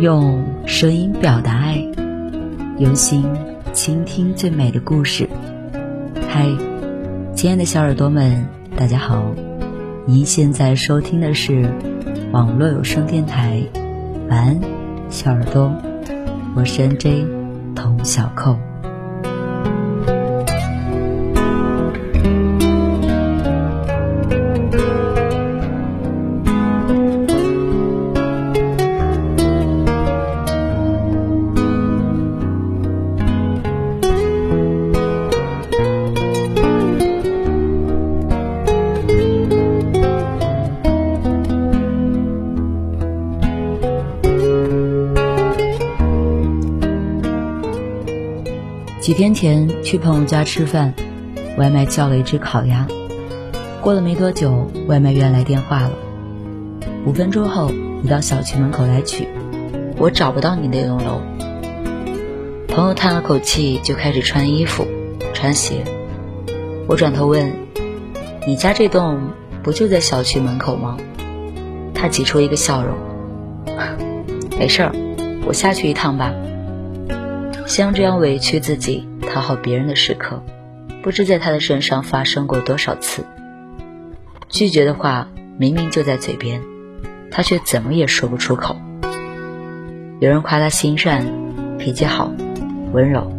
用声音表达爱，用心倾听最美的故事。嗨，亲爱的小耳朵们，大家好！您现在收听的是网络有声电台。晚安，小耳朵，我是 NJ 童小扣。几天前去朋友家吃饭，外卖叫了一只烤鸭。过了没多久，外卖员来电话了。五分钟后，你到小区门口来取。我找不到你那栋楼。朋友叹了口气，就开始穿衣服、穿鞋。我转头问：“你家这栋不就在小区门口吗？”他挤出一个笑容：“没事儿，我下去一趟吧。”像这样委屈自己、讨好别人的时刻，不知在他的身上发生过多少次。拒绝的话明明就在嘴边，他却怎么也说不出口。有人夸他心善、脾气好、温柔，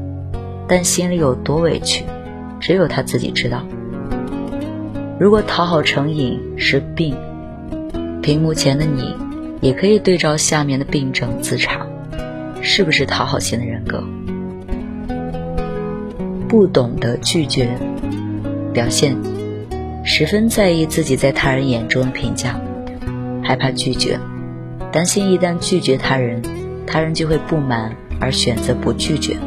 但心里有多委屈，只有他自己知道。如果讨好成瘾是病，屏幕前的你也可以对照下面的病症自查，是不是讨好型的人格？不懂得拒绝，表现十分在意自己在他人眼中的评价，害怕拒绝，担心一旦拒绝他人，他人就会不满而选择不拒绝，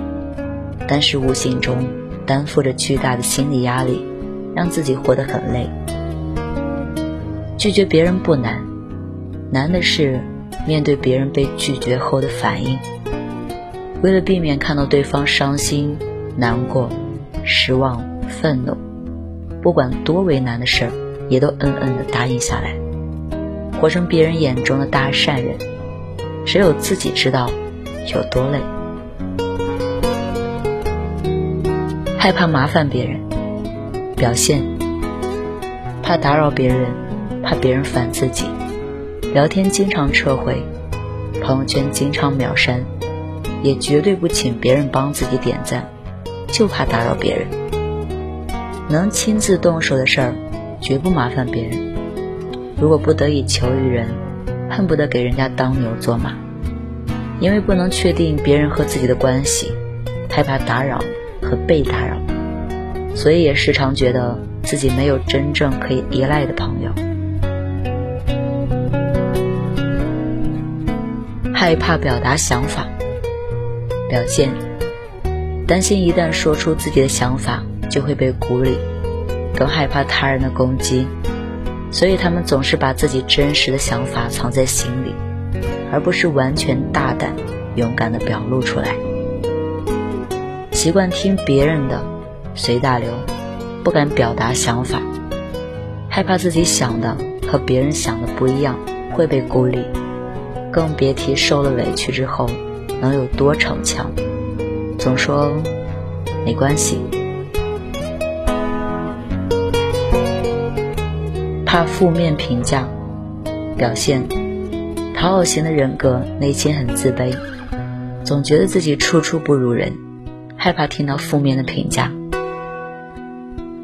但是无形中担负着巨大的心理压力，让自己活得很累。拒绝别人不难，难的是面对别人被拒绝后的反应。为了避免看到对方伤心。难过、失望、愤怒，不管多为难的事儿，也都嗯嗯的答应下来，活成别人眼中的大善人。只有自己知道有多累。害怕麻烦别人，表现怕打扰别人，怕别人烦自己，聊天经常撤回，朋友圈经常秒删，也绝对不请别人帮自己点赞。就怕打扰别人，能亲自动手的事儿，绝不麻烦别人。如果不得已求于人，恨不得给人家当牛做马。因为不能确定别人和自己的关系，害怕打扰和被打扰，所以也时常觉得自己没有真正可以依赖的朋友。害怕表达想法，表现。担心一旦说出自己的想法就会被孤立，更害怕他人的攻击，所以他们总是把自己真实的想法藏在心里，而不是完全大胆、勇敢地表露出来。习惯听别人的，随大流，不敢表达想法，害怕自己想的和别人想的不一样会被孤立，更别提受了委屈之后能有多逞强。总说没关系，怕负面评价，表现讨好型的人格，内心很自卑，总觉得自己处处不如人，害怕听到负面的评价，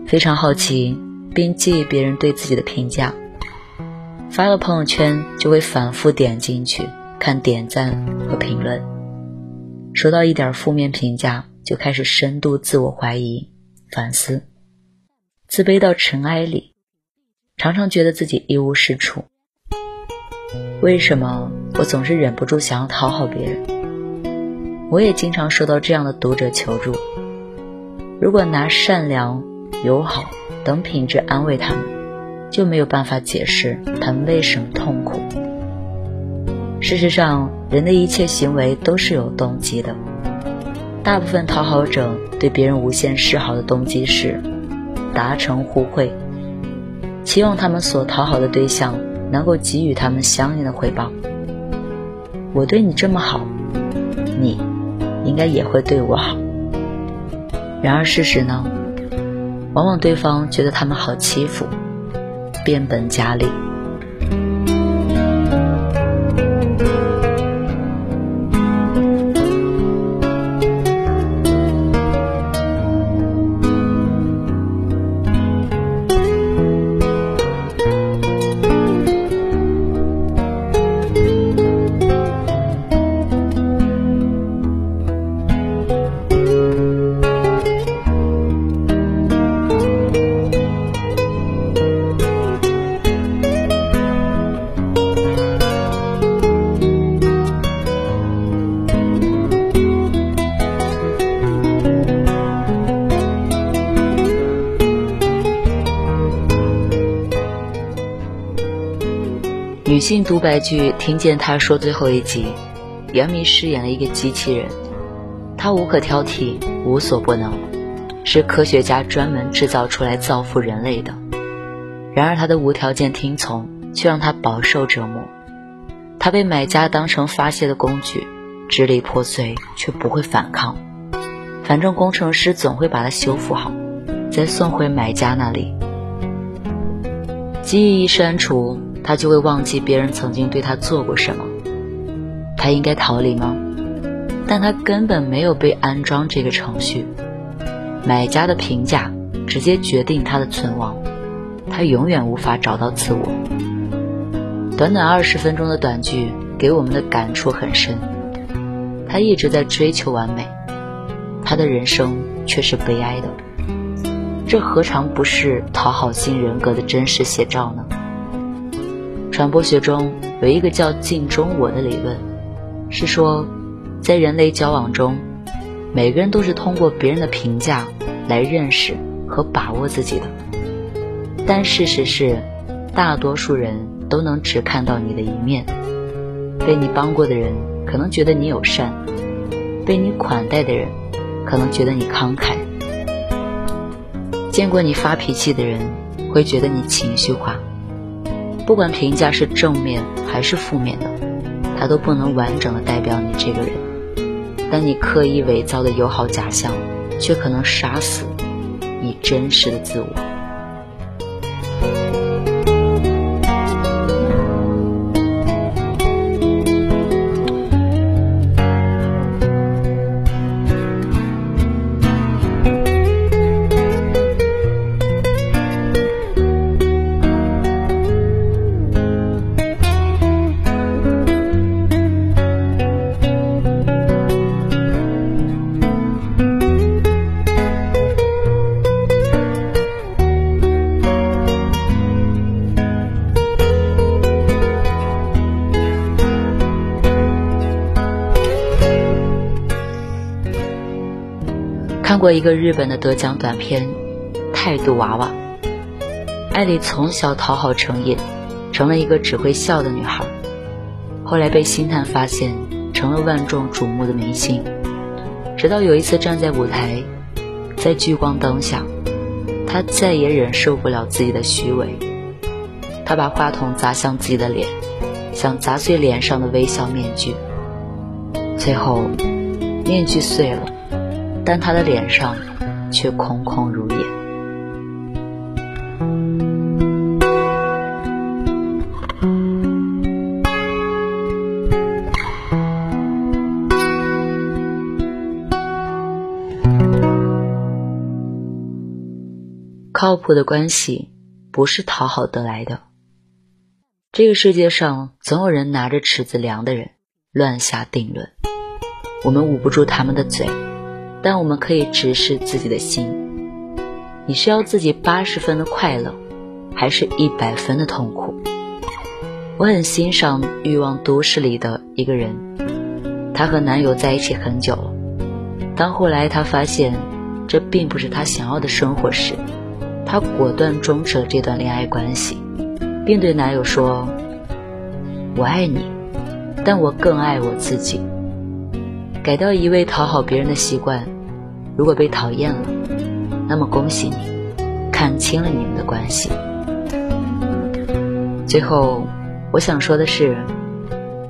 非常好奇并介意别人对自己的评价，发了朋友圈就会反复点进去看点赞和评论。收到一点负面评价，就开始深度自我怀疑、反思，自卑到尘埃里，常常觉得自己一无是处。为什么我总是忍不住想要讨好别人？我也经常收到这样的读者求助：如果拿善良、友好等品质安慰他们，就没有办法解释他们为什么痛苦。事实上，人的一切行为都是有动机的。大部分讨好者对别人无限示好的动机是达成互惠，期望他们所讨好的对象能够给予他们相应的回报。我对你这么好，你应该也会对我好。然而事实呢？往往对方觉得他们好欺负，变本加厉。女性独白剧，听见他说最后一集，杨幂饰演了一个机器人，她无可挑剔，无所不能，是科学家专门制造出来造福人类的。然而她的无条件听从，却让她饱受折磨。她被买家当成发泄的工具，支离破碎却不会反抗，反正工程师总会把它修复好，再送回买家那里。记忆一删除。他就会忘记别人曾经对他做过什么，他应该逃离吗？但他根本没有被安装这个程序，买家的评价直接决定他的存亡，他永远无法找到自我。短短二十分钟的短剧给我们的感触很深，他一直在追求完美，他的人生却是悲哀的，这何尝不是讨好型人格的真实写照呢？传播学中有一个叫“镜中我”的理论，是说，在人类交往中，每个人都是通过别人的评价来认识和把握自己的。但事实是，大多数人都能只看到你的一面。被你帮过的人可能觉得你友善，被你款待的人可能觉得你慷慨，见过你发脾气的人会觉得你情绪化。不管评价是正面还是负面的，它都不能完整的代表你这个人。但你刻意伪造的友好假象，却可能杀死你真实的自我。一个日本的得奖短片《态度娃娃》，艾莉从小讨好成瘾，成了一个只会笑的女孩。后来被星探发现，成了万众瞩目的明星。直到有一次站在舞台，在聚光灯下，她再也忍受不了自己的虚伪，她把话筒砸向自己的脸，想砸碎脸上的微笑面具。最后，面具碎了。但他的脸上却空空如也。靠谱的关系不是讨好得来的。这个世界上总有人拿着尺子量的人，乱下定论。我们捂不住他们的嘴。但我们可以直视自己的心，你是要自己八十分的快乐，还是一百分的痛苦？我很欣赏《欲望都市》里的一个人，她和男友在一起很久了，当后来她发现这并不是她想要的生活时，她果断终止了这段恋爱关系，并对男友说：“我爱你，但我更爱我自己。”改掉一味讨好别人的习惯，如果被讨厌了，那么恭喜你，看清了你们的关系。最后，我想说的是，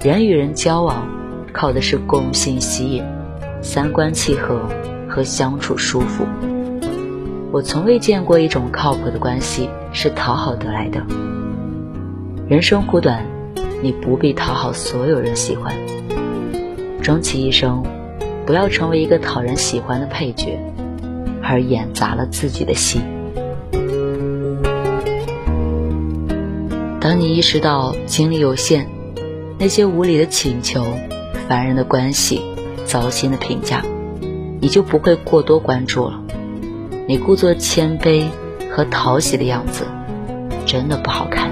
人与人交往，靠的是共性吸引、三观契合和相处舒服。我从未见过一种靠谱的关系是讨好得来的。人生苦短，你不必讨好所有人喜欢。终其一生，不要成为一个讨人喜欢的配角，而演砸了自己的戏。当你意识到精力有限，那些无理的请求、烦人的关系、糟心的评价，你就不会过多关注了。你故作谦卑和讨喜的样子，真的不好看。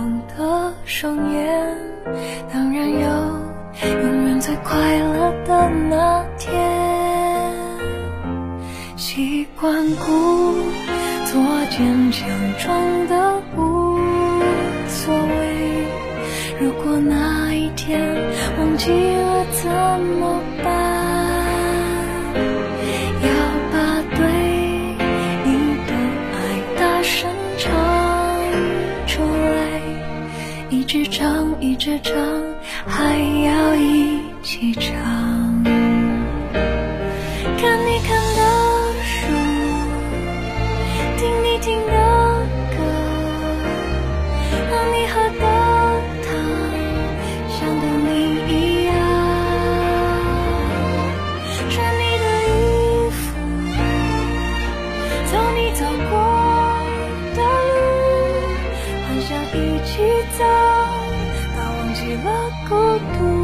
中的双眼，当然有永远最快乐的那天。习惯故作坚强，装的无所谓。如果那一天忘记了怎么一直唱，还要一起唱。看你看了孤独。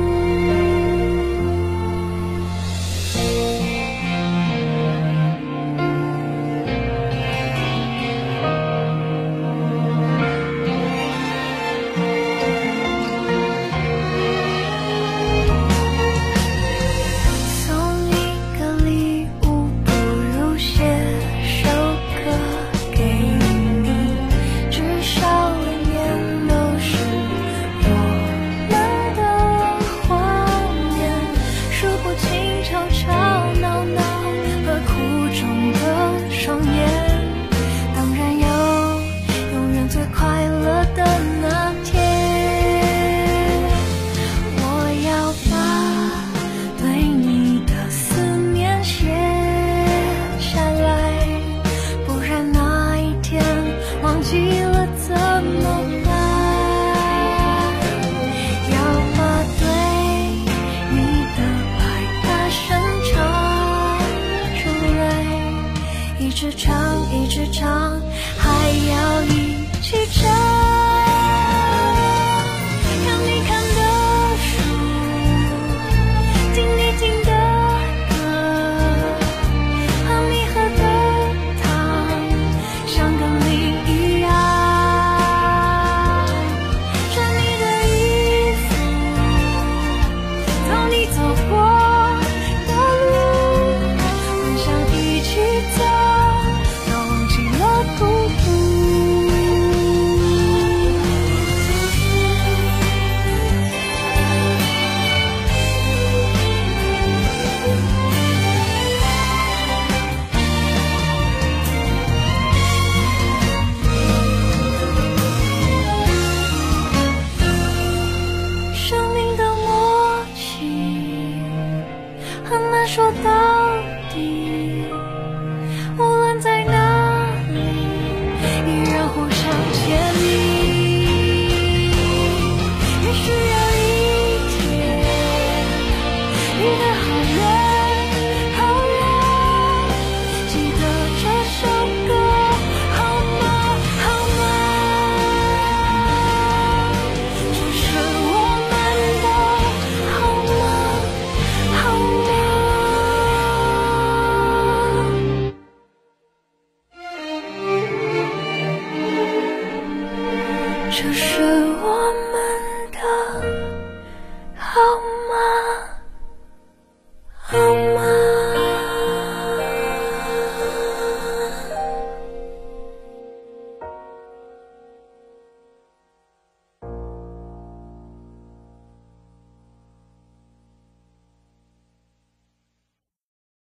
说的